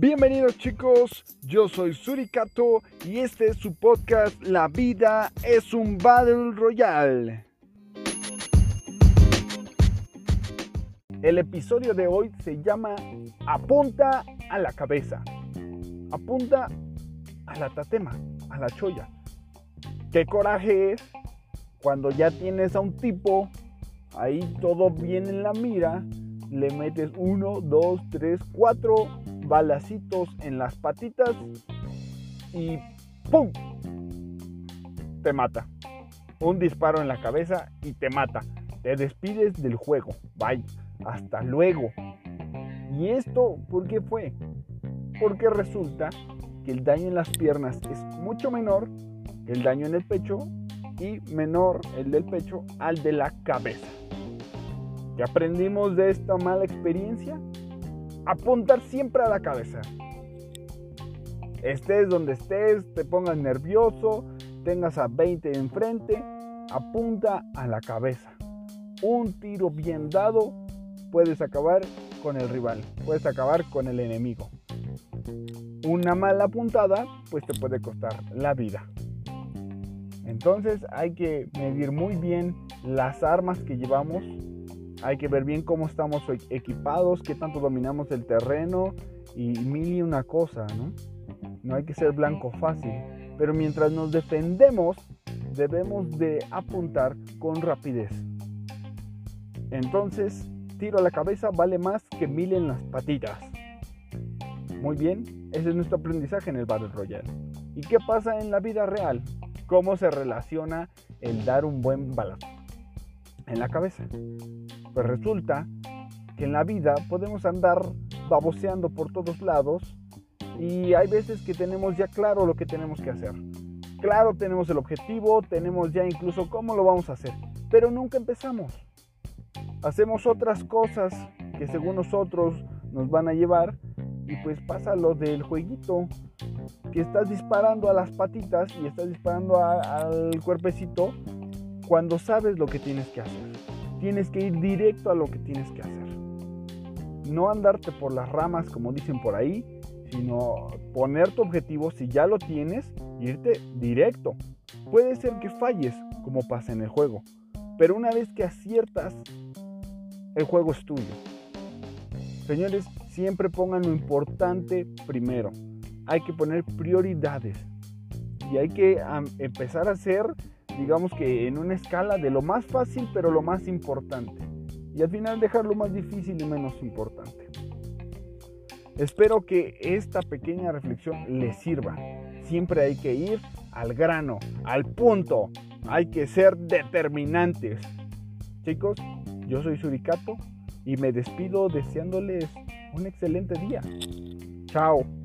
Bienvenidos chicos, yo soy Surikato y este es su podcast La vida es un Battle Royale. El episodio de hoy se llama Apunta a la cabeza. Apunta a la tatema, a la choya. Qué coraje es cuando ya tienes a un tipo ahí todo bien en la mira, le metes uno, dos, tres, cuatro balacitos en las patitas y ¡pum! Te mata. Un disparo en la cabeza y te mata. Te despides del juego. Bye. Hasta luego. ¿Y esto por qué fue? Porque resulta que el daño en las piernas es mucho menor que el daño en el pecho y menor el del pecho al de la cabeza. ¿Qué aprendimos de esta mala experiencia? Apuntar siempre a la cabeza. Estés donde estés, te pongas nervioso, tengas a 20 enfrente, apunta a la cabeza. Un tiro bien dado puedes acabar con el rival, puedes acabar con el enemigo. Una mala puntada pues te puede costar la vida. Entonces hay que medir muy bien las armas que llevamos hay que ver bien cómo estamos equipados, qué tanto dominamos el terreno y mil y una cosa, ¿no? No hay que ser blanco fácil, pero mientras nos defendemos, debemos de apuntar con rapidez. Entonces, tiro a la cabeza vale más que mil en las patitas. Muy bien, ese es nuestro aprendizaje en el Battle Royale. ¿Y qué pasa en la vida real? ¿Cómo se relaciona el dar un buen balazo en la cabeza? Pues resulta que en la vida podemos andar baboseando por todos lados y hay veces que tenemos ya claro lo que tenemos que hacer. Claro, tenemos el objetivo, tenemos ya incluso cómo lo vamos a hacer, pero nunca empezamos. Hacemos otras cosas que según nosotros nos van a llevar y pues pasa lo del jueguito, que estás disparando a las patitas y estás disparando al cuerpecito cuando sabes lo que tienes que hacer. Tienes que ir directo a lo que tienes que hacer. No andarte por las ramas como dicen por ahí, sino poner tu objetivo, si ya lo tienes, irte directo. Puede ser que falles, como pasa en el juego, pero una vez que aciertas, el juego es tuyo. Señores, siempre pongan lo importante primero. Hay que poner prioridades y hay que empezar a hacer digamos que en una escala de lo más fácil pero lo más importante. Y al final dejar lo más difícil y menos importante. Espero que esta pequeña reflexión les sirva. Siempre hay que ir al grano, al punto. Hay que ser determinantes. Chicos, yo soy Suricato y me despido deseándoles un excelente día. Chao.